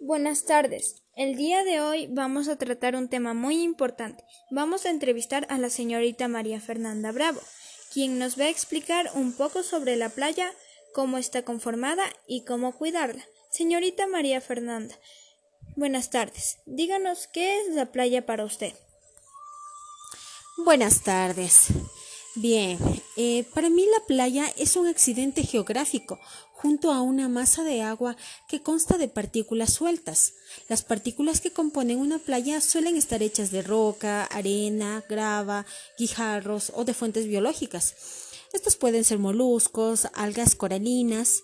Buenas tardes. El día de hoy vamos a tratar un tema muy importante. Vamos a entrevistar a la señorita María Fernanda Bravo, quien nos va a explicar un poco sobre la playa, cómo está conformada y cómo cuidarla. Señorita María Fernanda, buenas tardes. Díganos qué es la playa para usted. Buenas tardes. Bien, eh, para mí la playa es un accidente geográfico junto a una masa de agua que consta de partículas sueltas. Las partículas que componen una playa suelen estar hechas de roca, arena, grava, guijarros o de fuentes biológicas. Estos pueden ser moluscos, algas coralinas.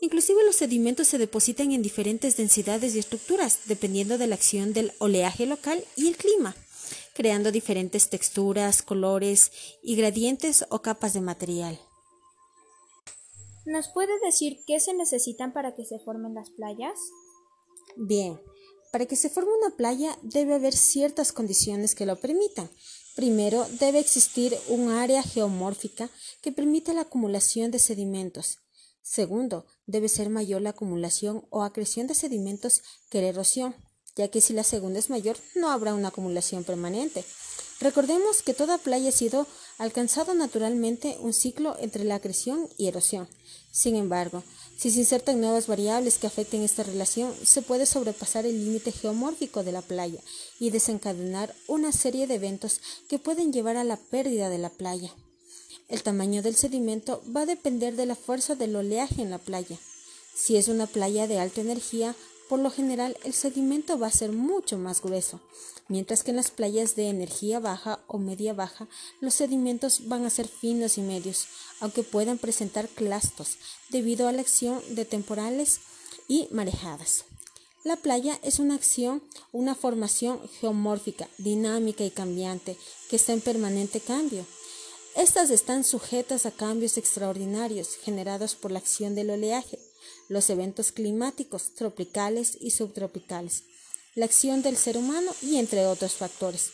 Inclusive los sedimentos se depositan en diferentes densidades y estructuras, dependiendo de la acción del oleaje local y el clima creando diferentes texturas, colores y gradientes o capas de material. ¿Nos puede decir qué se necesitan para que se formen las playas? Bien, para que se forme una playa debe haber ciertas condiciones que lo permitan. Primero, debe existir un área geomórfica que permita la acumulación de sedimentos. Segundo, debe ser mayor la acumulación o acreción de sedimentos que la erosión ya que si la segunda es mayor no habrá una acumulación permanente. Recordemos que toda playa ha sido alcanzado naturalmente un ciclo entre la acreción y erosión. Sin embargo, si se insertan nuevas variables que afecten esta relación, se puede sobrepasar el límite geomórfico de la playa y desencadenar una serie de eventos que pueden llevar a la pérdida de la playa. El tamaño del sedimento va a depender de la fuerza del oleaje en la playa. Si es una playa de alta energía, por lo general el sedimento va a ser mucho más grueso, mientras que en las playas de energía baja o media baja los sedimentos van a ser finos y medios, aunque puedan presentar clastos debido a la acción de temporales y marejadas. La playa es una acción, una formación geomórfica, dinámica y cambiante, que está en permanente cambio. Estas están sujetas a cambios extraordinarios generados por la acción del oleaje, los eventos climáticos tropicales y subtropicales, la acción del ser humano y entre otros factores.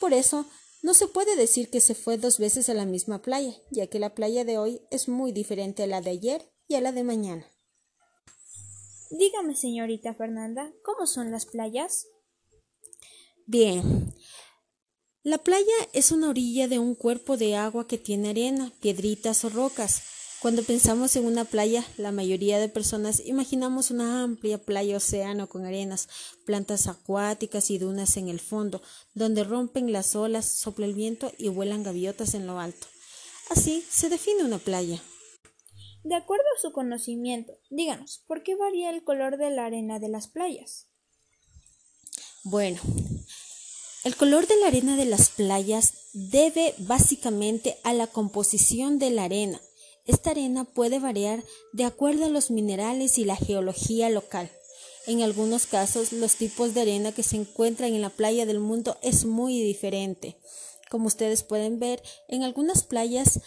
Por eso, no se puede decir que se fue dos veces a la misma playa, ya que la playa de hoy es muy diferente a la de ayer y a la de mañana. Dígame, señorita Fernanda, ¿cómo son las playas? Bien. La playa es una orilla de un cuerpo de agua que tiene arena, piedritas o rocas, cuando pensamos en una playa, la mayoría de personas imaginamos una amplia playa océano con arenas, plantas acuáticas y dunas en el fondo, donde rompen las olas, sopla el viento y vuelan gaviotas en lo alto. Así se define una playa. De acuerdo a su conocimiento, díganos, ¿por qué varía el color de la arena de las playas? Bueno, el color de la arena de las playas debe básicamente a la composición de la arena, esta arena puede variar de acuerdo a los minerales y la geología local. En algunos casos, los tipos de arena que se encuentran en la playa del mundo es muy diferente. Como ustedes pueden ver, en algunas playas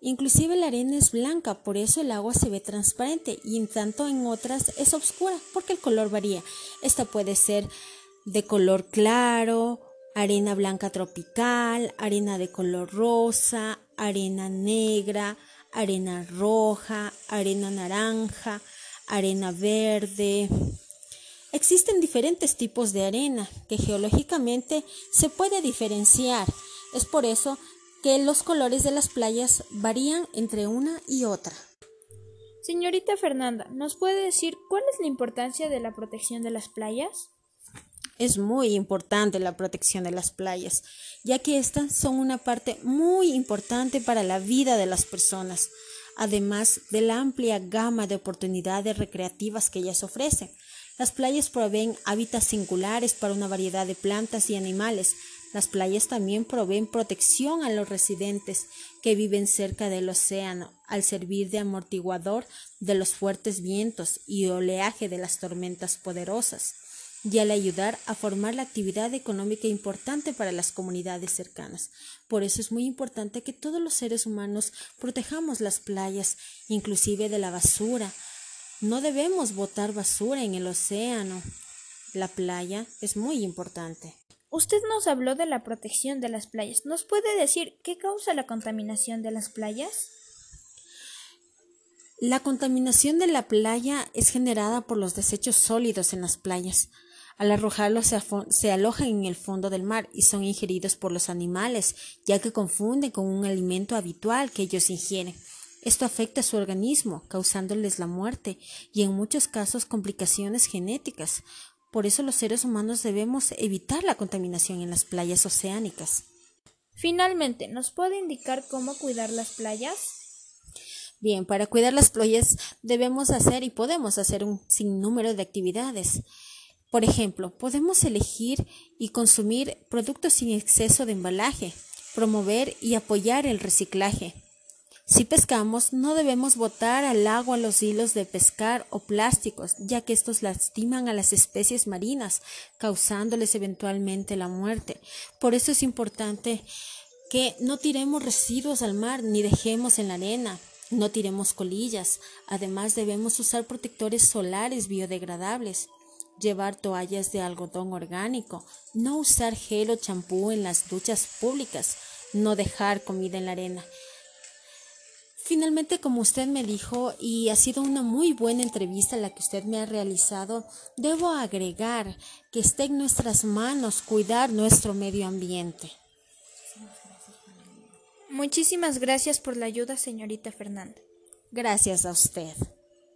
inclusive la arena es blanca, por eso el agua se ve transparente y en tanto en otras es oscura porque el color varía. Esta puede ser de color claro, arena blanca tropical, arena de color rosa, arena negra, arena roja, arena naranja, arena verde. Existen diferentes tipos de arena que geológicamente se puede diferenciar. Es por eso que los colores de las playas varían entre una y otra. Señorita Fernanda, ¿nos puede decir cuál es la importancia de la protección de las playas? Es muy importante la protección de las playas, ya que estas son una parte muy importante para la vida de las personas, además de la amplia gama de oportunidades recreativas que ellas ofrecen. Las playas proveen hábitats singulares para una variedad de plantas y animales. Las playas también proveen protección a los residentes que viven cerca del océano, al servir de amortiguador de los fuertes vientos y oleaje de las tormentas poderosas y al ayudar a formar la actividad económica importante para las comunidades cercanas. Por eso es muy importante que todos los seres humanos protejamos las playas, inclusive de la basura. No debemos botar basura en el océano. La playa es muy importante. Usted nos habló de la protección de las playas. ¿Nos puede decir qué causa la contaminación de las playas? La contaminación de la playa es generada por los desechos sólidos en las playas. Al arrojarlos se, se, alojan en el fondo del mar y son ingeridos por los animales, ya que confunden con un alimento habitual que ellos ingieren. Esto afecta a su organismo, causándoles la muerte y en muchos casos complicaciones genéticas. Por eso los seres humanos debemos evitar la contaminación en las playas oceánicas. Finalmente, ¿nos puede indicar cómo cuidar las playas? Bien, para cuidar las playas debemos hacer y podemos hacer un sinnúmero de actividades. Por ejemplo, podemos elegir y consumir productos sin exceso de embalaje, promover y apoyar el reciclaje. Si pescamos, no debemos botar al agua los hilos de pescar o plásticos, ya que estos lastiman a las especies marinas, causándoles eventualmente la muerte. Por eso es importante que no tiremos residuos al mar ni dejemos en la arena. No tiremos colillas. Además debemos usar protectores solares biodegradables llevar toallas de algodón orgánico, no usar gel o champú en las duchas públicas, no dejar comida en la arena. Finalmente, como usted me dijo, y ha sido una muy buena entrevista la que usted me ha realizado, debo agregar que esté en nuestras manos cuidar nuestro medio ambiente. Muchísimas gracias por la ayuda, señorita Fernanda. Gracias a usted.